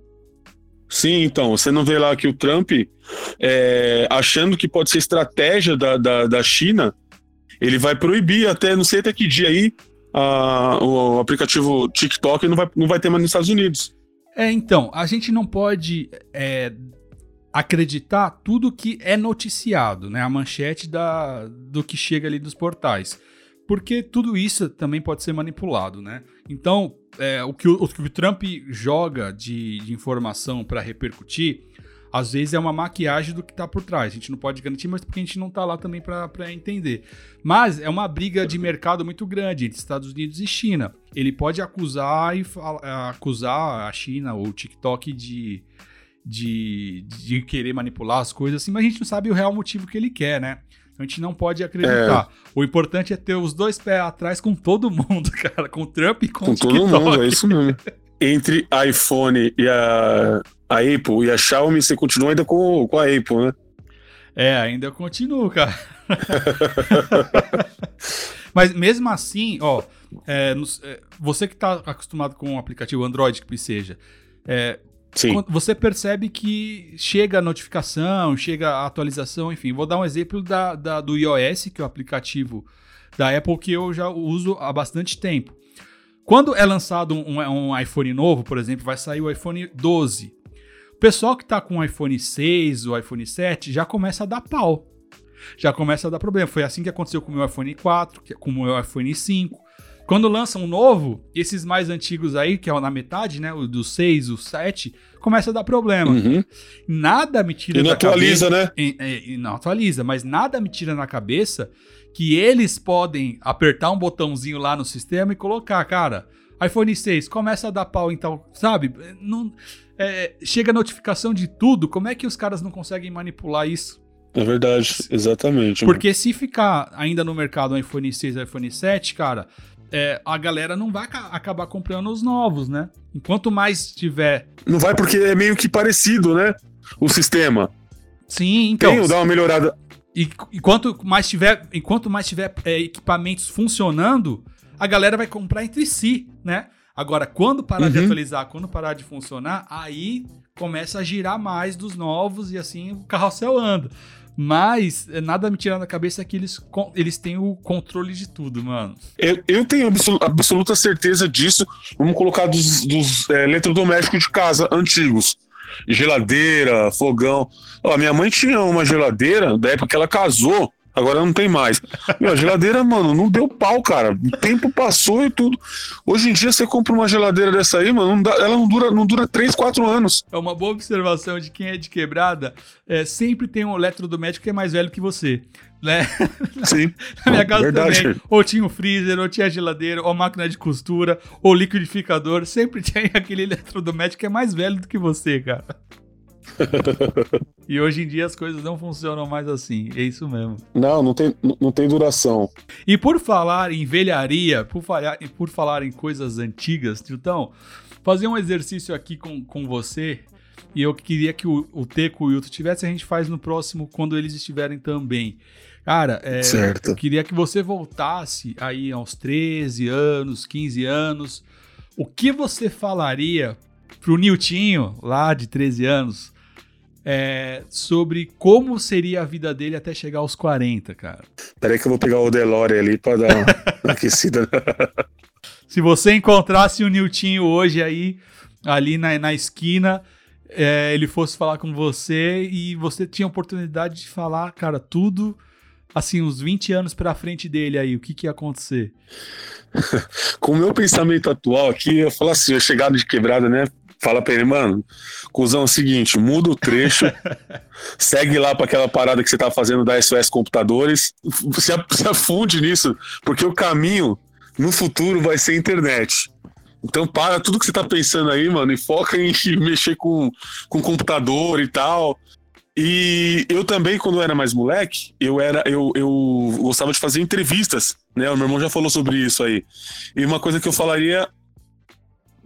Sim, então, você não vê lá que o Trump, é, achando que pode ser estratégia da, da, da, China, ele vai proibir até, não sei até que dia aí, a, o aplicativo TikTok não vai, não vai ter mais nos Estados Unidos. É, então, a gente não pode é, acreditar tudo que é noticiado, né? A manchete da, do que chega ali dos portais. Porque tudo isso também pode ser manipulado, né? Então, é, o, que o, o, que o, Trump joga de, de informação para repercutir, às vezes é uma maquiagem do que está por trás. A gente não pode garantir, mas porque a gente não está lá também para entender. Mas é uma briga de mercado muito grande entre Estados Unidos e China. Ele pode acusar e acusar a China ou o TikTok de de, de querer manipular as coisas assim, mas a gente não sabe o real motivo que ele quer, né? Então a gente não pode acreditar. É. O importante é ter os dois pés atrás com todo mundo, cara. Com o Trump e com, com o TikTok. todo mundo, é isso mesmo. Entre a iPhone e a, a Apple e a Xiaomi, você continua ainda com, com a Apple, né? É, ainda continuo, cara. Mas mesmo assim, ó, é, é, você que está acostumado com o aplicativo Android que seja, é, Sim. Você percebe que chega a notificação, chega a atualização, enfim. Vou dar um exemplo da, da, do iOS, que é o aplicativo da Apple que eu já uso há bastante tempo. Quando é lançado um, um iPhone novo, por exemplo, vai sair o iPhone 12. O pessoal que está com o iPhone 6 ou iPhone 7 já começa a dar pau. Já começa a dar problema. Foi assim que aconteceu com o meu iPhone 4, com o meu iPhone 5. Quando lança um novo, esses mais antigos aí, que é na metade, né? O do 6, o 7, começa a dar problema. Uhum. Nada me tira e não atualiza, cabeça, né? E, e, e não atualiza, mas nada me tira na cabeça que eles podem apertar um botãozinho lá no sistema e colocar, cara, iPhone 6 começa a dar pau então, sabe? Não, é, chega notificação de tudo, como é que os caras não conseguem manipular isso? É verdade, exatamente. Porque mano. se ficar ainda no mercado um iPhone 6 e iPhone 7, cara, é, a galera não vai acabar comprando os novos, né? Enquanto mais tiver. Não vai porque é meio que parecido, né? O sistema. Sim, então. Tem, dá uma melhorada. E enquanto mais tiver, enquanto mais tiver é, equipamentos funcionando, a galera vai comprar entre si, né? Agora, quando parar uhum. de atualizar, quando parar de funcionar, aí começa a girar mais dos novos e assim o carrossel anda. Mas é, nada me tirando da cabeça que eles, eles têm o controle de tudo, mano. Eu, eu tenho absoluta certeza disso. Vamos colocar dos, dos é, eletrodomésticos de casa antigos. Geladeira, fogão. Ó, minha mãe tinha uma geladeira da época que ela casou Agora não tem mais. Meu, a geladeira, mano, não deu pau, cara. O tempo passou e tudo. Hoje em dia você compra uma geladeira dessa aí, mano, não dá, ela não dura, não dura 3, 4 anos. É uma boa observação de quem é de quebrada. É, sempre tem um eletrodoméstico que é mais velho que você. Né? Sim. Na minha casa verdade. também. Ou tinha o freezer, ou tinha geladeira, ou máquina de costura, ou liquidificador. Sempre tem aquele eletrodoméstico que é mais velho do que você, cara e hoje em dia as coisas não funcionam mais assim. É isso mesmo. Não, não tem, não tem duração. E por falar em velharia, por falar, por falar em coisas antigas, então, fazer um exercício aqui com, com você. E eu queria que o, o Teco e o Wilton tivesse, a gente faz no próximo, quando eles estiverem também. Cara, é, eu queria que você voltasse aí aos 13 anos, 15 anos. O que você falaria pro Niltinho, lá de 13 anos, é, sobre como seria a vida dele até chegar aos 40, cara. Peraí que eu vou pegar o Delore ali pra dar uma aquecida. Se você encontrasse o Niltinho hoje aí, ali na, na esquina, é, ele fosse falar com você e você tinha a oportunidade de falar, cara, tudo assim, uns 20 anos pra frente dele aí, o que, que ia acontecer? com o meu pensamento atual aqui, eu falo assim, eu chegado de quebrada, né? Fala pra ele, mano, cuzão, é o seguinte, muda o trecho, segue lá para aquela parada que você tá fazendo da SOS Computadores, se, se afunde nisso, porque o caminho no futuro vai ser internet. Então para tudo que você tá pensando aí, mano, e foca em mexer com, com computador e tal. E eu também, quando eu era mais moleque, eu era eu, eu gostava de fazer entrevistas, né? O meu irmão já falou sobre isso aí. E uma coisa que eu falaria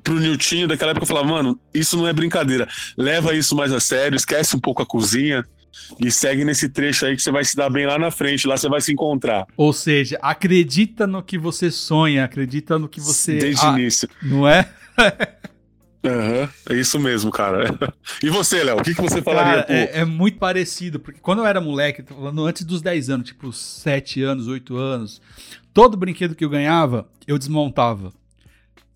pro Niltinho daquela época eu falava, mano, isso não é brincadeira. Leva isso mais a sério, esquece um pouco a cozinha e segue nesse trecho aí que você vai se dar bem lá na frente, lá você vai se encontrar. Ou seja, acredita no que você sonha, acredita no que você. Desde o ah, início. Não é? Uhum, é isso mesmo, cara. E você, Léo, o que, que você falaria? Cara, é, é, muito parecido, porque quando eu era moleque, tô falando antes dos 10 anos, tipo 7 anos, 8 anos, todo brinquedo que eu ganhava, eu desmontava.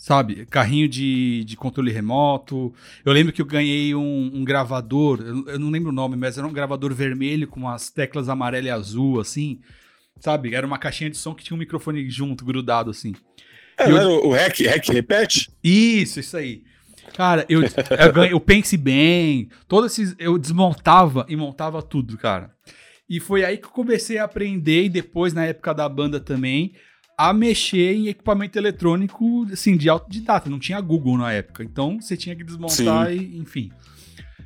Sabe? Carrinho de, de controle remoto. Eu lembro que eu ganhei um, um gravador, eu, eu, não lembro o nome, mas era um gravador vermelho com as teclas amarela e azul, assim. Sabe? Era uma caixinha de som que tinha um microfone junto, grudado, assim. É, eu... era o REC, REC repete? Isso, isso aí. Cara, eu, eu, ganhei, eu pense bem, todos esses. Eu desmontava e montava tudo, cara. E foi aí que eu comecei a aprender, e depois, na época da banda também, a mexer em equipamento eletrônico, assim, de autodidata. Não tinha Google na época. Então, você tinha que desmontar Sim. e, enfim.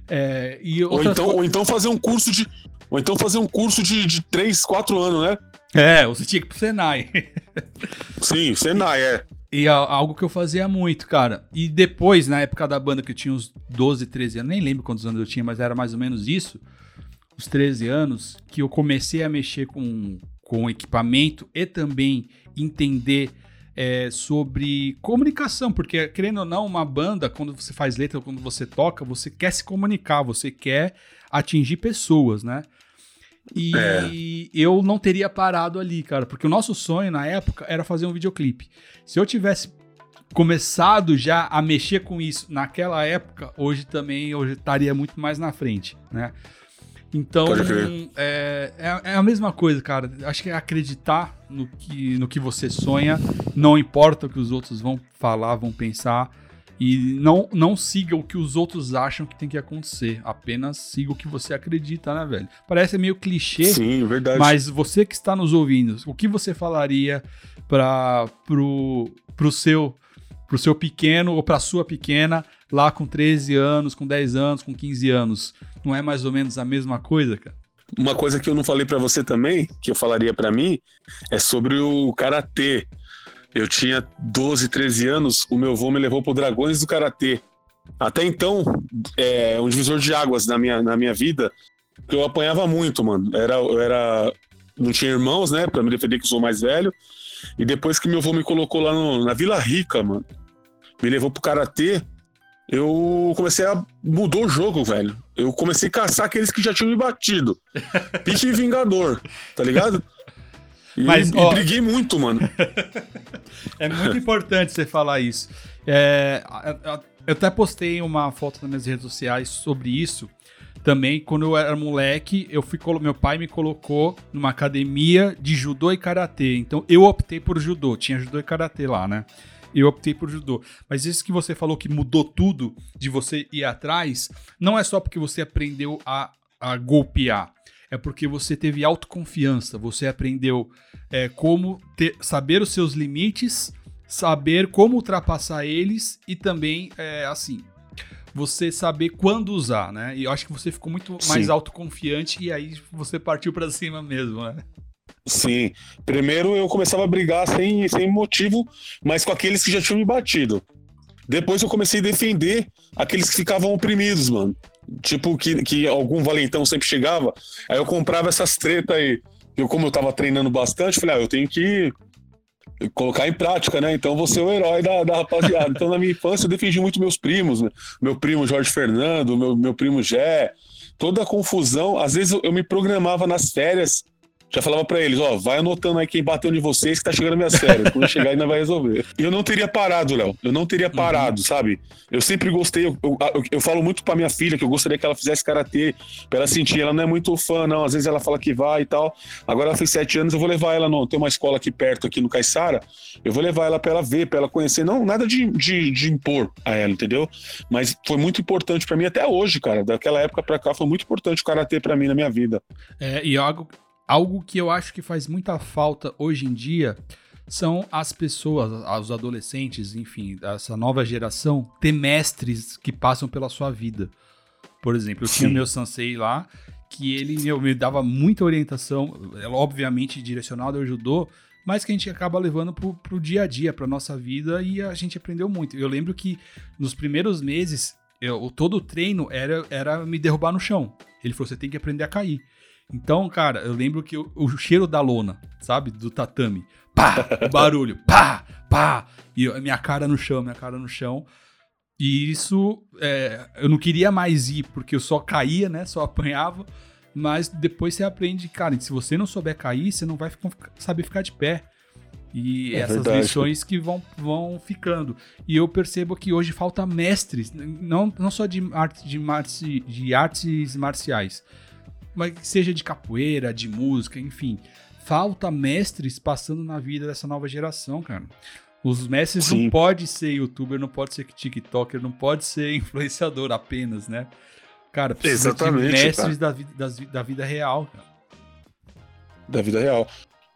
É, e ou, então, ou então fazer um curso de. Ou então fazer um curso de, de 3, 4 anos, né? É, você tinha que ir pro Senai. Sim, Senai, é. E algo que eu fazia muito, cara. E depois, na época da banda, que eu tinha uns 12, 13 anos, nem lembro quantos anos eu tinha, mas era mais ou menos isso, uns 13 anos, que eu comecei a mexer com, com equipamento e também entender é, sobre comunicação, porque querendo ou não, uma banda, quando você faz letra, quando você toca, você quer se comunicar, você quer atingir pessoas, né? E é. eu não teria parado ali, cara, porque o nosso sonho na época era fazer um videoclipe. Se eu tivesse começado já a mexer com isso naquela época, hoje também eu estaria muito mais na frente, né? Então, é, é, é, a mesma coisa, cara. Acho que é acreditar no que, no que você sonha, não importa o que os outros vão falar, vão pensar. E não, não siga o que os outros acham que tem que acontecer. Apenas siga o que você acredita, né, velho? Parece meio clichê. Sim, verdade. Mas você que está nos ouvindo, o que você falaria para pro, pro seu pro seu pequeno ou pra sua pequena lá com 13 anos, com 10 anos, com 15 anos? Não é mais ou menos a mesma coisa, cara? Uma coisa que eu não falei para você também, que eu falaria para mim, é sobre o karatê. Eu tinha 12, 13 anos, o meu avô me levou pro Dragões do Karatê. Até então, é um divisor de águas na minha, na minha vida, que eu apanhava muito, mano. Era, eu era. Não tinha irmãos, né? Pra me defender que eu sou mais velho. E depois que meu avô me colocou lá no, na Vila Rica, mano, me levou pro Karatê, eu comecei a. Mudou o jogo, velho. Eu comecei a caçar aqueles que já tinham me batido. Pique Vingador, tá ligado? E, Mas, ó, e briguei muito, mano. é muito importante você falar isso. É, eu até postei uma foto nas minhas redes sociais sobre isso. Também, quando eu era moleque, eu fui meu pai me colocou numa academia de judô e karatê. Então eu optei por judô. Tinha judô e karatê lá, né? Eu optei por judô. Mas isso que você falou que mudou tudo de você ir atrás, não é só porque você aprendeu a, a golpear. É porque você teve autoconfiança, você aprendeu é, como ter, saber os seus limites, saber como ultrapassar eles e também, é, assim, você saber quando usar, né? E eu acho que você ficou muito Sim. mais autoconfiante e aí você partiu para cima mesmo, né? Sim. Primeiro eu começava a brigar sem, sem motivo, mas com aqueles que já tinham me batido. Depois eu comecei a defender aqueles que ficavam oprimidos, mano. Tipo, que, que algum valentão sempre chegava. Aí eu comprava essas tretas aí. Eu, como eu tava treinando bastante, falei, ah, eu tenho que colocar em prática, né? Então você é o herói da, da rapaziada. Então na minha infância eu defendi muito meus primos, né? Meu primo Jorge Fernando, meu, meu primo Jé. Toda a confusão. Às vezes eu, eu me programava nas férias já falava para eles, ó, vai anotando aí quem bateu de vocês que tá chegando minhas férias. Quando chegar ainda vai resolver. E eu não teria parado, Léo. Eu não teria parado, uhum. sabe? Eu sempre gostei, eu, eu, eu, falo muito pra minha filha que eu gostaria que ela fizesse karatê, pra ela sentir. Ela não é muito fã, não. Às vezes ela fala que vai e tal. Agora ela fez sete anos, eu vou levar ela, não. Tem uma escola aqui perto, aqui no Caiçara. Eu vou levar ela pra ela ver, pra ela conhecer. Não, nada de, de, de impor a ela, entendeu? Mas foi muito importante para mim até hoje, cara. Daquela época pra cá foi muito importante o karatê pra mim na minha vida. É, e algo Algo que eu acho que faz muita falta hoje em dia são as pessoas, os adolescentes, enfim, essa nova geração, ter mestres que passam pela sua vida. Por exemplo, eu Sim. tinha meu sensei lá, que ele meu, me dava muita orientação, obviamente direcionado ao judô, mas que a gente acaba levando pro, pro dia a dia, pra nossa vida, e a gente aprendeu muito. Eu lembro que nos primeiros meses, eu, todo o treino era, era me derrubar no chão. Ele falou: você tem que aprender a cair. Então, cara, eu lembro que o, o cheiro da lona, sabe? Do tatame. Pá! O barulho. Pá! Pá! E minha cara no chão, minha cara no chão. E isso, é, eu não queria mais ir, porque eu só caía, né? Só apanhava. Mas depois você aprende, cara, se você não souber cair, você não vai ficar, saber ficar de pé. E É essas verdade. lições que vão, vão ficando. E eu percebo que hoje falta mestres, não, não só de, arte, de, marci- de artes marciais, mas que seja de capoeira, de música, enfim. Falta mestres passando na vida dessa nova geração, cara. Os mestres Sim. não pode ser youtuber, não pode ser tiktoker, não pode ser influenciador apenas, né? Cara, precisa Exatamente, de mestres da, vida- das da vida real, cara. da vida real.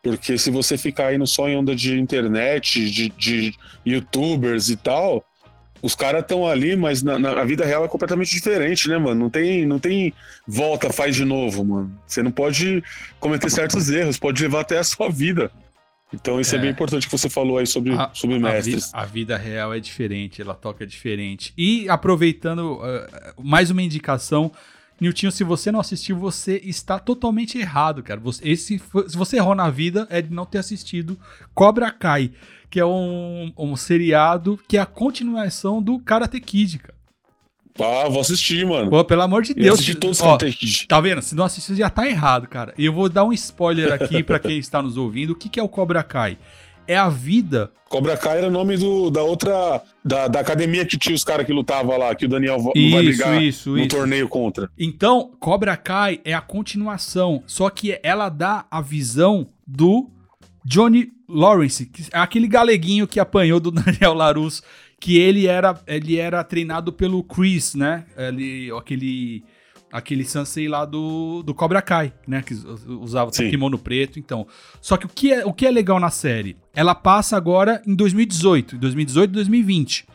Porque se você ficar indo só em onda de internet, de, de youtubers e tal, os caras estão ali, mas na, na- a vida real é completamente diferente, né, mano? Não tem, não tem volta, faz de novo, mano. Você não pode cometer certos erros, pode levar até a sua vida. Então isso é, É. bem importante que você falou aí sobre, A- sobre A, vi- mestres. a vida real é diferente, ela toca diferente. E aproveitando uh, mais uma indicação, Niltinho, se você não assistiu, você está totalmente errado, cara. Você, esse, se você errou na vida, é de não ter assistido Cobra Kai, que é um, um seriado que é a continuação do Karate Kid, cara. Ah, vou assistir, mano. Pô, pelo amor de Eu Deus. assisti todos ó, Karate Kid. Tá vendo? Se não assistiu, já tá errado, cara. E eu vou dar um spoiler aqui pra quem está nos ouvindo. O que, que é o Cobra Kai? É a vida Cobra Kai era o nome do, da outra. Da, da academia que tinha os caras que lutavam lá, que o Daniel não vai Isso, brigar isso, no isso. torneio contra. Então, Cobra Kai é a continuação, só que ela dá a visão do Johnny Lawrence, é aquele galeguinho que apanhou do Daniel LaRusso, que ele era, ele era treinado pelo Chris, né? Ele, aquele aquele sensei lá do, do Cobra Kai, né? Que us- usava o kimono preto, então. Só que o que, é, o que é legal na série? Ela passa agora em 2018, em 2018 e 2020.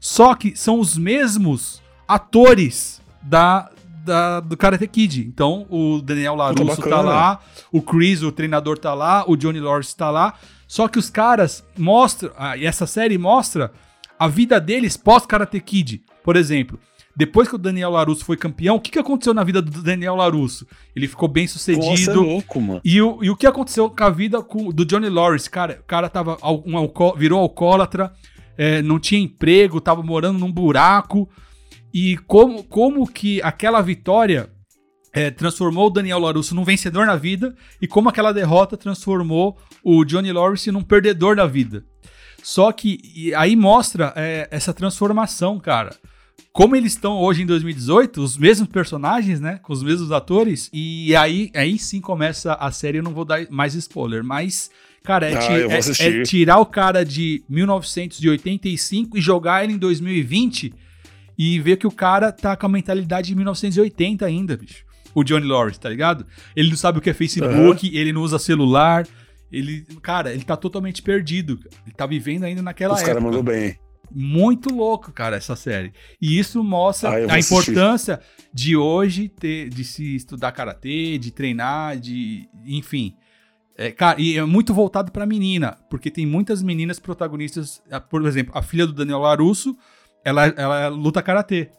Só que são os mesmos atores da, da- do Karate Kid. Então, o Daniel LaRusso tá lá, o Chris, o treinador, tá lá, o Johnny Lawrence tá lá. Só que os caras mostram, ah, e essa série mostra a vida deles pós-Karate Kid. Por exemplo, depois que o Daniel LaRusso foi campeão, o que, que aconteceu na vida do Daniel LaRusso? Ele ficou bem Nossa, é sucedido. louco, mano. E o, e o que aconteceu com a vida do Johnny Lawrence? Cara, o cara tava um alco- virou alcoólatra, é, não tinha emprego, tava morando num buraco. E como, como que aquela vitória é, transformou o Daniel LaRusso num vencedor na vida e como aquela derrota transformou o Johnny Lawrence num perdedor da vida. Só que aí mostra é, essa transformação, cara. Como eles estão hoje em 2018, os mesmos personagens, né? Com os mesmos atores. E aí, aí sim começa a série. Eu não vou dar mais spoiler, mas, cara, é, Ah, ti- é- é tirar o cara de 1985 e jogar ele em 2020 e ver que o cara tá com a mentalidade de 1980 ainda, bicho. O Johnny Lawrence, tá ligado? Ele não sabe o que é Facebook, ele não usa celular. Ele, cara, ele tá totalmente perdido. Ele tá vivendo ainda naquela Os caras época. mandou bem. Muito louco, cara, essa série. E isso mostra Ah, a assistir. importância de hoje ter, de se estudar karatê, de treinar, de, enfim. É, cara, e é muito voltado pra menina, porque tem muitas meninas protagonistas, por exemplo, a filha do Daniel Larusso, ela, ela luta karatê.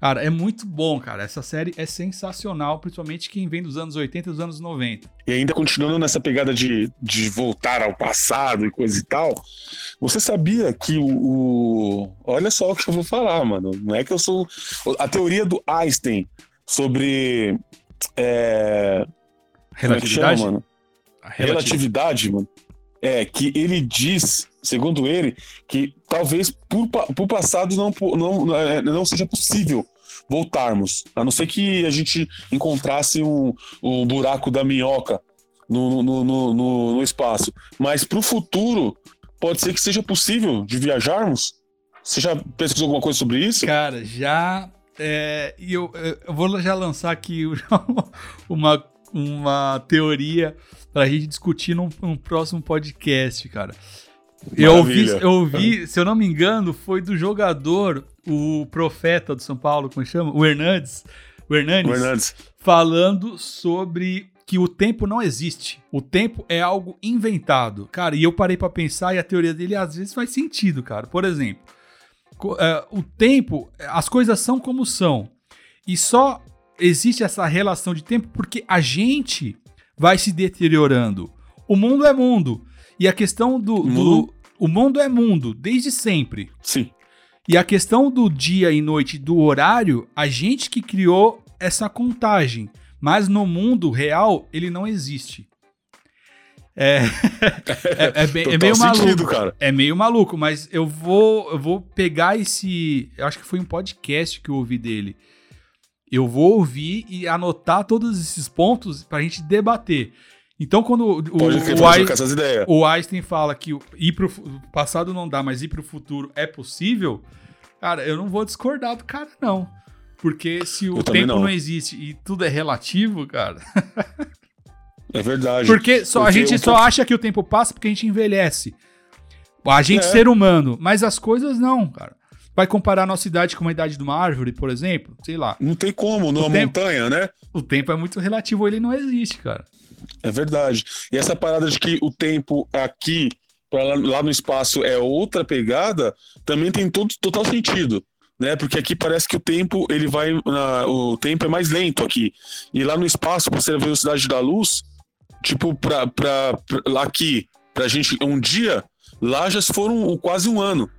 Cara, é muito bom, cara. Essa série é sensacional, principalmente quem vem dos anos 80 e dos anos 90. E ainda continuando nessa pegada de, de voltar ao passado e coisa e tal, você sabia que o, o- Olha só o que eu vou falar, mano. Não é que eu sou. A teoria do Einstein sobre. É... É que chama, Relatividade? mano? A relatividade, mano, é que ele diz, segundo ele, que talvez por, por passado não, não, é, não seja possível voltarmos, a não ser que a gente encontrasse um, um buraco da minhoca no, no, no, no- no espaço. Mas pro futuro, pode ser que seja possível de viajarmos? Você já pesquisou alguma coisa sobre isso? Cara, já. é, e eu, eu vou já lançar aqui uma, uma teoria pra gente discutir num, num próximo podcast, cara. Eu ouvi, eu ouvi, se eu não me engano, foi do jogador, o profeta do São Paulo, como chama? O Hernandes. O Hernandes, Fernandes. falando sobre que o tempo não existe. O tempo é algo inventado. Cara, e eu parei pra pensar e a teoria dele às vezes faz sentido, cara. Por exemplo, é, o tempo, as coisas são como são. E só existe essa relação de tempo porque a gente vai se deteriorando. O mundo é mundo. E a questão do. do o mundo é mundo, desde sempre. Sim. E a questão do dia e noite, do horário, a gente que criou essa contagem. Mas no mundo real, ele não existe. É, é, é, bem- é meio sentido, maluco. cara. É meio maluco, mas eu vou, eu vou pegar esse. Eu acho que foi um podcast que eu ouvi dele. Eu vou ouvir e anotar todos esses pontos pra gente debater. Então, quando o, Pode o, crer, o pode Einstein fala que o- ir pro passado não dá, mas ir pro futuro é possível, cara, eu não vou discordar do cara, não. Porque se o Eu tempo não. não. existe e tudo é relativo, cara. É verdade. Porque só, a Porque gente o só acha que o tempo passa porque a gente envelhece. A gente, É. ser humano. Mas as coisas não, cara. Vai comparar a nossa idade com a idade de uma árvore, por exemplo? Sei lá. Não tem como, numa O tempo- montanha, né? O tempo é muito relativo, ele não existe, cara. É verdade. E essa parada de que o tempo aqui, lá, lá no espaço, é outra pegada, também tem todo, total sentido. Né? Porque aqui parece que o tempo ele vai. na- o tempo é mais lento aqui. E lá no espaço, por ser a velocidade da luz, tipo, pra, pra, pra- aqui, pra gente, um dia, lá já foram quase um ano.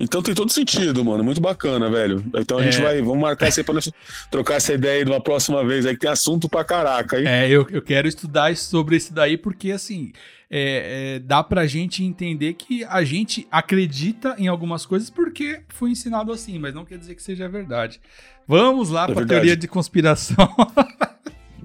Então tem todo sentido, mano. Muito bacana, velho. Então a gente É. vai. Vamos marcar isso aí pra nós trocar essa ideia aí de uma próxima vez aí, que tem assunto pra caraca, hein? É, eu, eu quero estudar sobre isso daí porque, assim, é, é, dá pra gente entender que a gente acredita em algumas coisas porque foi ensinado assim, mas não quer dizer que seja verdade. Vamos lá É pra verdade. teoria de conspiração.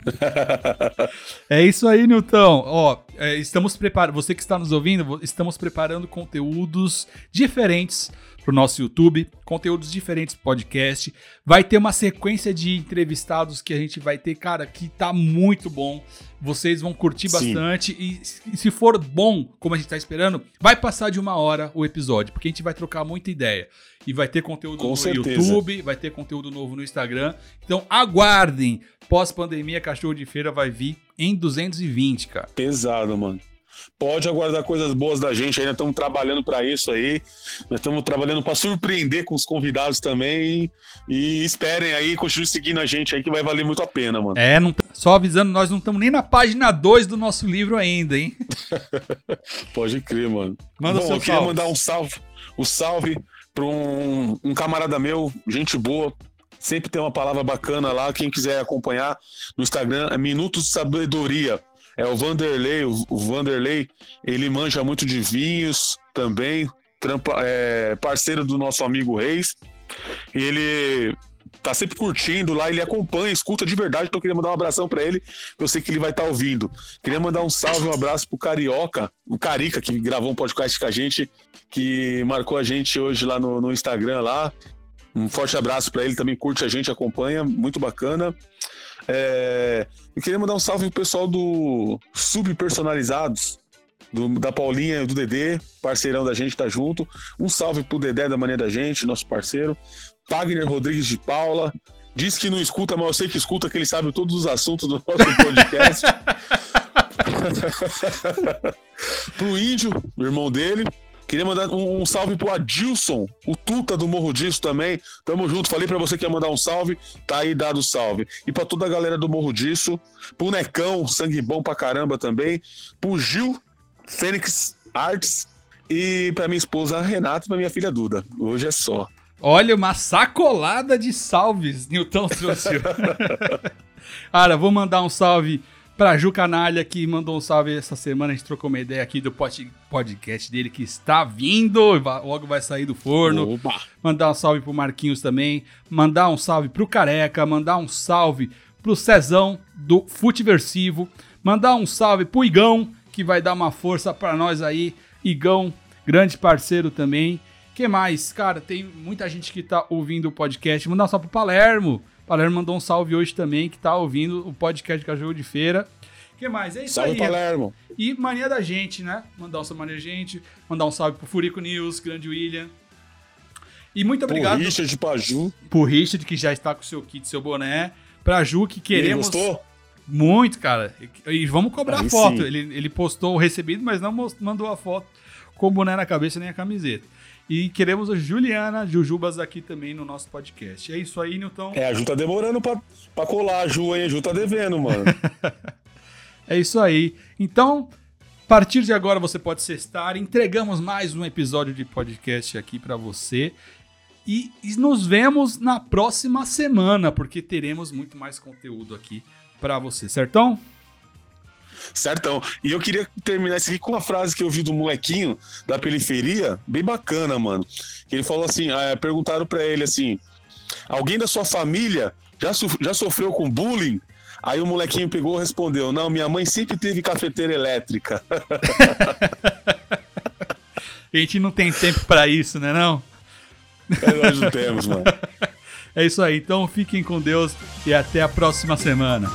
É isso aí, Newton. Ó, é, estamos preparando. Você que está nos ouvindo, estamos preparando conteúdos diferentes pro nosso YouTube, conteúdos diferentes pro podcast. Vai ter uma sequência de entrevistados que a gente vai ter, cara, que tá muito bom. Vocês vão curtir Sim. bastante e se- e se for bom, como a gente tá esperando, vai passar de uma hora o episódio, porque a gente vai trocar muita ideia. E vai ter conteúdo Com no certeza. YouTube, vai ter conteúdo novo no Instagram. Então aguardem. Pós-pandemia, Cachorro de Feira vai vir em 220, cara. Pesado, mano. Pode aguardar coisas boas da gente, ainda estamos trabalhando para isso aí. Nós estamos trabalhando para surpreender com os convidados também. E esperem aí, continue seguindo a gente aí que vai valer muito a pena, mano. É, não, só avisando, nós não estamos nem na página 2 do nosso livro ainda, hein? Pode crer, mano. Manda Bom, seu eu queria salve. mandar um salve, um salve para um, um camarada meu, gente boa. Sempre tem uma palavra bacana lá. Quem quiser acompanhar no Instagram é Minutos de Sabedoria. É o Vanderlei. O, o Vanderlei, ele manja muito de vinhos também. Trampa, é parceiro do nosso amigo Reis. E ele tá sempre curtindo lá, ele acompanha, escuta de verdade, então eu queria mandar um abração pra ele, eu sei que ele vai estar ouvindo. Queria mandar um salve, um abraço pro Carioca, o Carica, que gravou um podcast com a gente, que marcou a gente hoje lá no, no Instagram lá. Um forte abraço pra ele, também curte a gente, acompanha, muito bacana. É, eu queria mandar um salve pro pessoal do Subpersonalizados, do, da Paulinha e do Dedê, parceirão da gente, tá junto. Um salve pro Dedé da Mania da Gente, nosso parceiro. Wagner Rodrigues de Paula. Diz que não escuta, mas eu sei que escuta, que ele sabe todos os assuntos do nosso podcast. pro Índio, o irmão dele. Queria mandar um, um salve pro Adilson, o Tuta do Morro Disso também. Tamo junto. Falei pra você que ia mandar um salve, tá aí dado o salve. E pra toda a galera do Morro Disso, pro Necão, sangue bom pra caramba também. Pro Gil, Fênix Arts. E pra minha esposa Renata e pra minha filha Duda. Hoje é só. Olha, uma sacolada de salves, Newton trouxe. Cara, vou mandar um salve pra Ju Canalha, que mandou um salve essa semana. A gente trocou uma ideia aqui do pod- podcast dele que está vindo, logo vai sair do forno. Opa! Mandar um salve pro Marquinhos também. Mandar um salve pro Careca. Mandar um salve pro Cezão do Futeversivo. Mandar um salve pro Igão, que vai dar uma força pra nós aí. Igão, grande parceiro também. que mais? Cara, tem muita gente que tá ouvindo o podcast. Mandar um salve pro Palermo. Palermo mandou um salve hoje também, que tá ouvindo o podcast Cachorro de Feira. que mais? É isso Salve, aí. Palermo! E mania da gente, né? Mandar um salve mania da gente. Mandar um salve pro Furico News, grande William. E muito obrigado Pro Richard Paju. pro Richard, que já está com seu kit, seu boné. Pra Ju, que queremos gostou? muito, cara. E vamos cobrar Aí a foto. sim. Ele, ele postou o recebido, mas não mandou a foto com o boné na cabeça nem a camiseta. E queremos a Juliana Jujubas aqui também no nosso podcast. É isso aí, Newton. É, a Ju tá demorando pra, pra colar a Ju, hein? A Ju tá devendo, mano. É isso aí. Então, a partir de agora você pode cestar. Entregamos mais um episódio de podcast aqui pra você. E, e nos vemos na próxima semana, porque teremos muito mais conteúdo aqui pra você, certão? Certão. E eu queria terminar isso aqui com uma frase que eu vi do molequinho da periferia, bem bacana, mano. Que ele falou assim: é, perguntaram para ele assim: alguém da sua família já, já sofreu com bullying? Aí o molequinho pegou e respondeu: Não, minha mãe sempre teve cafeteira elétrica. A gente não tem tempo para isso, né não? É, nós não temos, mano. É isso aí. Então fiquem com Deus e até a próxima semana.